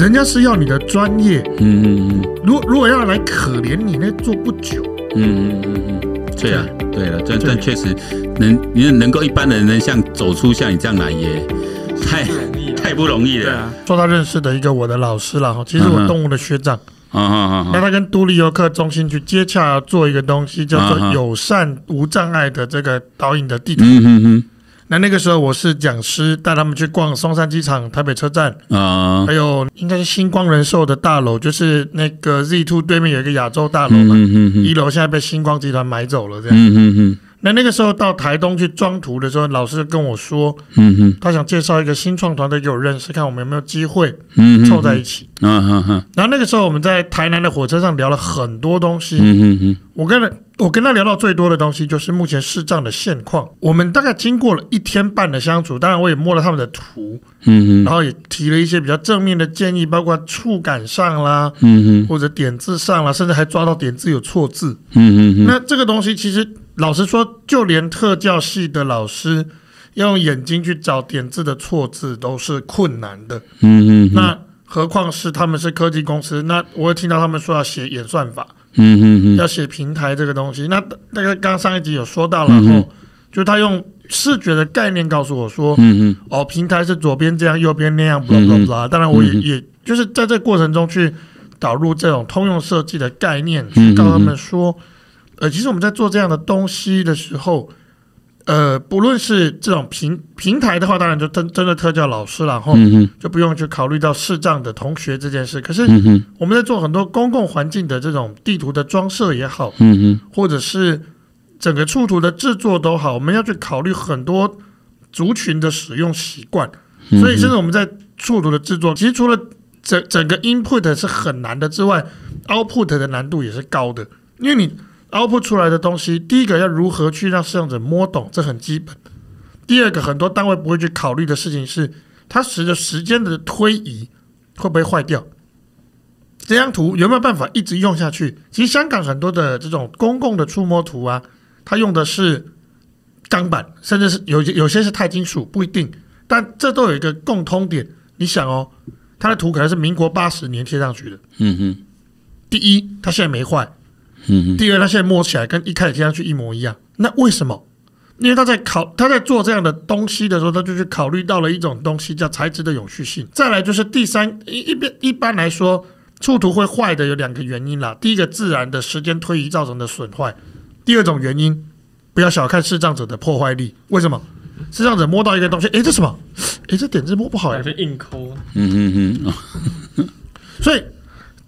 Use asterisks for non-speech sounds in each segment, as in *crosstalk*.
人家是要你的专业。嗯嗯嗯。如果如果要来可怜你，那做不久。嗯嗯嗯嗯。对啊，对了，但但确实能你能够一般人能像走出像你这样来也太太不容易了。对啊。说他认识的一个我的老师了哈，其实我动物的学长。啊啊啊！那他跟独立游客中心去接洽，做一个东西叫做友善无障碍的这个导引的地图。嗯哼哼。那那个时候我是讲师，带他们去逛松山机场、台北车站啊，还有应该是星光人寿的大楼，就是那个 Z Two 对面有一个亚洲大楼嘛。一楼现在被星光集团买走了，这样。那那个时候到台东去装图的时候，老师跟我说，嗯哼，他想介绍一个新创团队给我认识，看我们有没有机会，嗯，凑在一起，嗯哼哼。然后那个时候我们在台南的火车上聊了很多东西，嗯哼哼。我跟他我跟他聊到最多的东西就是目前市障的现况。我们大概经过了一天半的相处，当然我也摸了他们的图，嗯哼，然后也提了一些比较正面的建议，包括触感上啦，嗯哼，或者点字上啦，甚至还抓到点字有错字，嗯哼哼。那这个东西其实。老实说，就连特教系的老师要用眼睛去找点字的错字都是困难的。嗯嗯。那何况是他们是科技公司，那我也听到他们说要写演算法。嗯嗯，要写平台这个东西。那那个刚上一集有说到了，后就他用视觉的概念告诉我说，嗯嗯，哦，平台是左边这样，右边那样，blah blah blah。当然，我也也就是在这个过程中去导入这种通用设计的概念，去告诉他们说。呃，其实我们在做这样的东西的时候，呃，不论是这种平平台的话，当然就真真的特教老师，然后就不用去考虑到视障的同学这件事。可是我们在做很多公共环境的这种地图的装设也好，嗯或者是整个触图的制作都好，我们要去考虑很多族群的使用习惯。所以，甚至我们在触图的制作，其实除了整整个 input 是很难的之外，output 的难度也是高的，因为你。Output 出来的东西，第一个要如何去让使用者摸懂，这很基本。第二个，很多单位不会去考虑的事情是，它随着时间的推移会不会坏掉？这张图有没有办法一直用下去？其实香港很多的这种公共的触摸图啊，它用的是钢板，甚至是有有些是钛金属，不一定。但这都有一个共通点，你想哦，它的图可能是民国八十年贴上去的。嗯哼。第一，它现在没坏。嗯，第二，它现在摸起来跟一开始贴上去一模一样，那为什么？因为他在考他在做这样的东西的时候，他就去考虑到了一种东西叫材质的永续性。再来就是第三一一边一般来说，触图会坏的有两个原因啦。第一个，自然的时间推移造成的损坏；第二种原因，不要小看视障者的破坏力。为什么？视障者摸到一个东西，诶，这什么？诶，这点子摸不好呀，硬抠。嗯嗯嗯。所以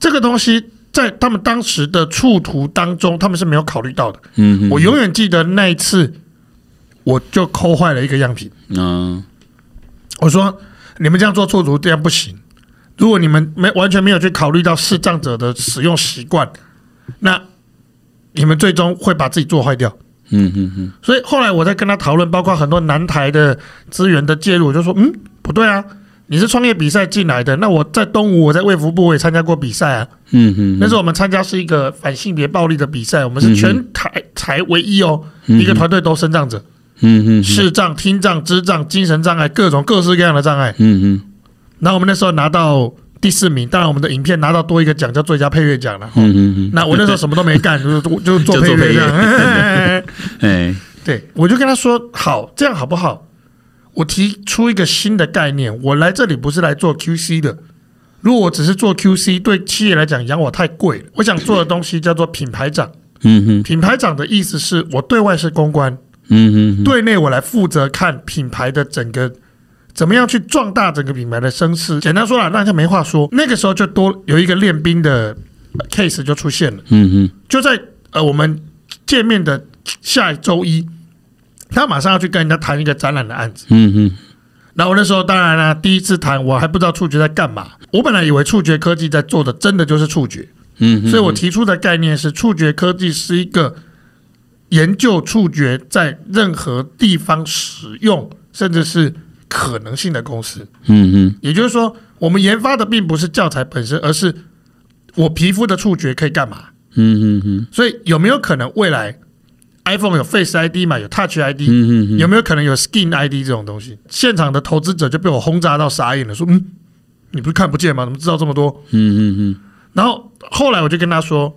这个东西。在他们当时的触图当中，他们是没有考虑到的。嗯哼，我永远记得那一次，我就抠坏了一个样品。嗯，我说你们这样做触图这样不行。如果你们没完全没有去考虑到视障者的使用习惯，那你们最终会把自己做坏掉。嗯哼哼。所以后来我在跟他讨论，包括很多南台的资源的介入，我就说，嗯，不对啊。你是创业比赛进来的，那我在东吴，我在卫福部我也参加过比赛啊。嗯嗯，那时候我们参加是一个反性别暴力的比赛，我们是全台才唯一哦，一个团队都身障者。嗯嗯，视障、听障、智障、精神障碍，各种各式各样的障碍。嗯哼，然后我们那时候拿到第四名，当然我们的影片拿到多一个奖叫最佳配乐奖了。嗯嗯，那我那时候 *laughs* 什么都没干，就是就做配乐这样。*laughs* 哎，对，我就跟他说，好，这样好不好？我提出一个新的概念，我来这里不是来做 QC 的。如果我只是做 QC，对企业来讲养我太贵了。我想做的东西叫做品牌长。嗯哼，品牌长的意思是我对外是公关，嗯哼，对内我来负责看品牌的整个怎么样去壮大整个品牌的声势。简单说了，那就没话说。那个时候就多有一个练兵的 case 就出现了。嗯哼，就在呃我们见面的下一周一。他马上要去跟人家谈一个展览的案子，嗯嗯。然后我那时候当然了、啊，第一次谈我还不知道触觉在干嘛。我本来以为触觉科技在做的真的就是触觉，嗯哼。所以我提出的概念是，触觉科技是一个研究触觉在任何地方使用，甚至是可能性的公司，嗯嗯。也就是说，我们研发的并不是教材本身，而是我皮肤的触觉可以干嘛，嗯嗯嗯。所以有没有可能未来？iPhone 有 Face ID 嘛？有 Touch ID，有没有可能有 Skin ID 这种东西？现场的投资者就被我轰炸到傻眼了，说：“嗯，你不是看不见吗？怎么知道这么多？嗯嗯嗯。然后后来我就跟他说：“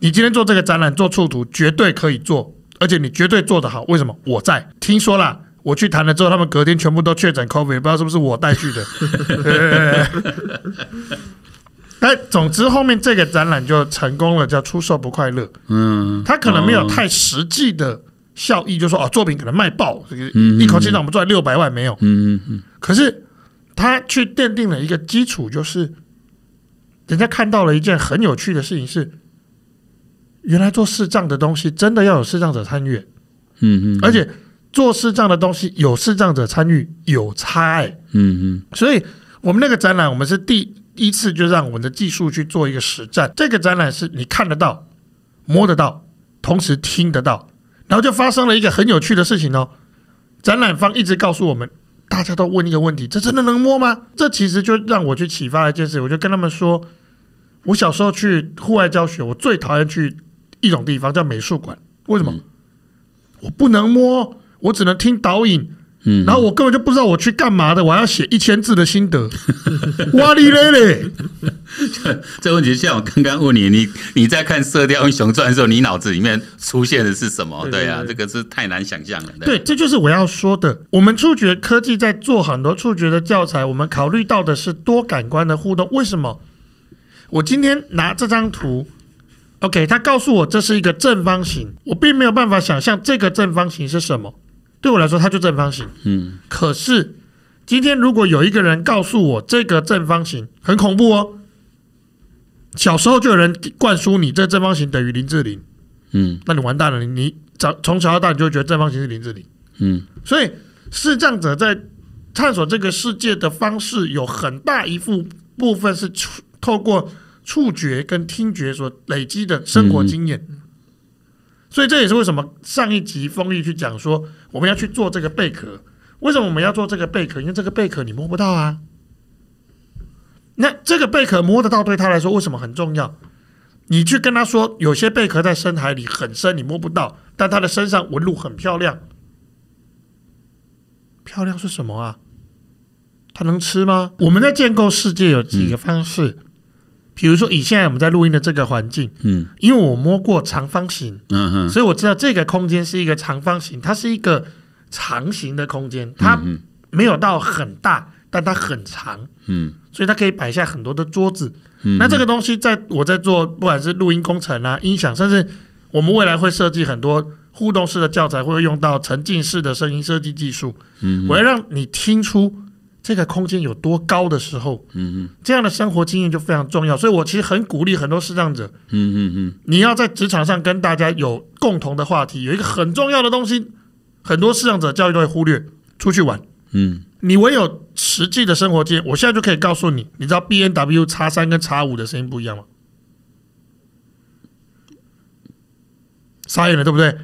你今天做这个展览做触图，绝对可以做，而且你绝对做得好。为什么？我在。听说啦，我去谈了之后，他们隔天全部都确诊 COVID，不知道是不是我带去的。但总之后面这个展览就成功了，叫出售不快乐。嗯，他可能没有太实际的效益，就说哦，作品可能卖爆，这个一口气让我们赚六百万没有。嗯嗯嗯。可是他去奠定了一个基础，就是。人家看到了一件很有趣的事情是，原来做视障的东西真的要有视障者参与，嗯嗯，而且做视障的东西有视障者参与有差异，嗯嗯，所以我们那个展览，我们是第一次就让我们的技术去做一个实战。这个展览是你看得到、摸得到，同时听得到，然后就发生了一个很有趣的事情哦。展览方一直告诉我们。大家都问一个问题：这真的能摸吗？这其实就让我去启发了一件事。我就跟他们说，我小时候去户外教学，我最讨厌去一种地方叫美术馆。为什么？我不能摸，我只能听导引。嗯，然后我根本就不知道我去干嘛的，我还要写一千字的心得，*laughs* 哇哩嘞嘞！*laughs* 这问题像我刚刚问你，你你在看《射雕英雄传》的时候，你脑子里面出现的是什么？对啊，这个是太难想象了。对，这就是我要说的。我们触觉科技在做很多触觉的教材，我们考虑到的是多感官的互动。为什么？我今天拿这张图，OK，他告诉我这是一个正方形，我并没有办法想象这个正方形是什么。对我来说，它就正方形。嗯，可是今天如果有一个人告诉我这个正方形很恐怖哦，小时候就有人灌输你这正方形等于林志玲，嗯，那你完蛋了。你你长从小到大你就会觉得正方形是林志玲，嗯，所以视障者在探索这个世界的方式有很大一部部分是透过触觉跟听觉所累积的生活经验。嗯所以这也是为什么上一集丰毅去讲说我们要去做这个贝壳。为什么我们要做这个贝壳？因为这个贝壳你摸不到啊。那这个贝壳摸得到，对他来说为什么很重要？你去跟他说，有些贝壳在深海里很深，你摸不到，但它的身上纹路很漂亮。漂亮是什么啊？它能吃吗？我们在建构世界有几个方式。比如说，以现在我们在录音的这个环境，嗯，因为我摸过长方形，嗯哼，所以我知道这个空间是一个长方形，它是一个长形的空间，它没有到很大，但它很长，嗯，所以它可以摆下很多的桌子。嗯，那这个东西在我在做，不管是录音工程啊、音响，甚至我们未来会设计很多互动式的教材，会用到沉浸式的声音设计技术。嗯，我要让你听出。这个空间有多高的时候，嗯嗯，这样的生活经验就非常重要。所以我其实很鼓励很多视障者，嗯嗯嗯，你要在职场上跟大家有共同的话题，有一个很重要的东西，很多视障者教育都会忽略，出去玩，嗯，你唯有实际的生活经验，我现在就可以告诉你，你知道 B N W X 三跟 X 五的声音不一样吗？傻眼了，对不对？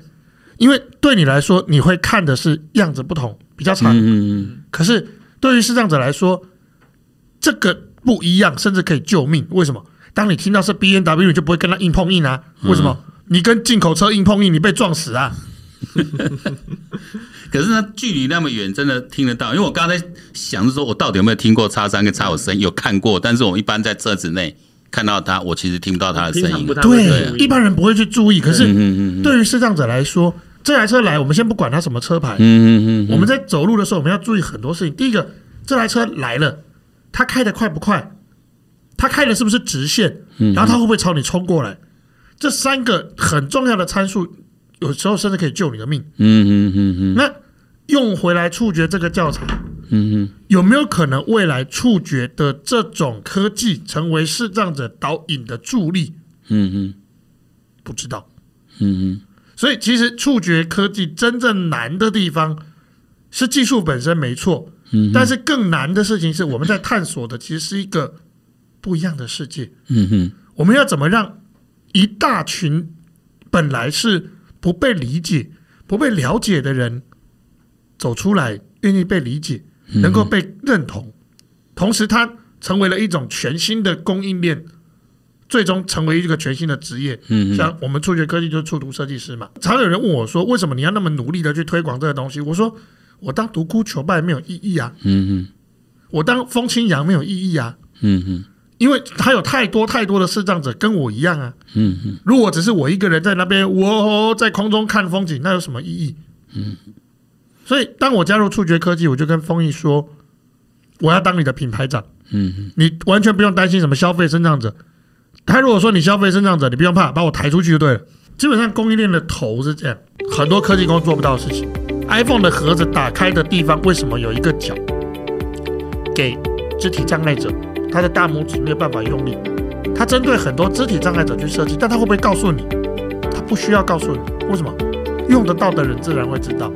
因为对你来说，你会看的是样子不同，比较长，嗯嗯，可是。对于视障者来说，这个不一样，甚至可以救命。为什么？当你听到是 B N W，你就不会跟他硬碰硬啊？为什么？嗯、你跟进口车硬碰硬，你被撞死啊？*laughs* 可是呢，距离那么远，真的听得到。因为我刚才想着说，我到底有没有听过叉三跟叉五声？有看过，但是我一般在车子内看到他，我其实听不到他的声音。对，对一般人不会去注意。可是，对于视障者来说，这台车来，我们先不管它什么车牌。嗯嗯嗯。我们在走路的时候，我们要注意很多事情。第一个，这台车来了，它开的快不快？它开的是不是直线？然后它会不会朝你冲过来？这三个很重要的参数，有时候甚至可以救你的命。嗯嗯嗯嗯。那用回来触觉这个教材，嗯嗯，有没有可能未来触觉的这种科技成为视障者导引的助力？嗯嗯，不知道。嗯嗯。所以，其实触觉科技真正难的地方是技术本身没错，嗯，但是更难的事情是我们在探索的，其实是一个不一样的世界。嗯哼，我们要怎么让一大群本来是不被理解、不被了解的人走出来，愿意被理解，能够被认同，同时它成为了一种全新的供应链。最终成为一个全新的职业，嗯，像我们触觉科技就是触图设计师嘛。常有人问我说：“为什么你要那么努力的去推广这个东西？”我说：“我当独孤求败没有意义啊，嗯嗯，我当风清扬没有意义啊，嗯嗯，因为他有太多太多的视障者跟我一样啊。嗯嗯，如果只是我一个人在那边，我在空中看风景，那有什么意义？嗯，所以当我加入触觉科技，我就跟风毅说，我要当你的品牌长。嗯嗯，你完全不用担心什么消费视障者。他如果说你消费视障者，你不用怕，把我抬出去就对了。基本上供应链的头是这样，很多科技公司做不到的事情。iPhone 的盒子打开的地方为什么有一个角？给肢体障碍者，他的大拇指没有办法用力。他针对很多肢体障碍者去设计，但他会不会告诉你？他不需要告诉你，为什么？用得到的人自然会知道。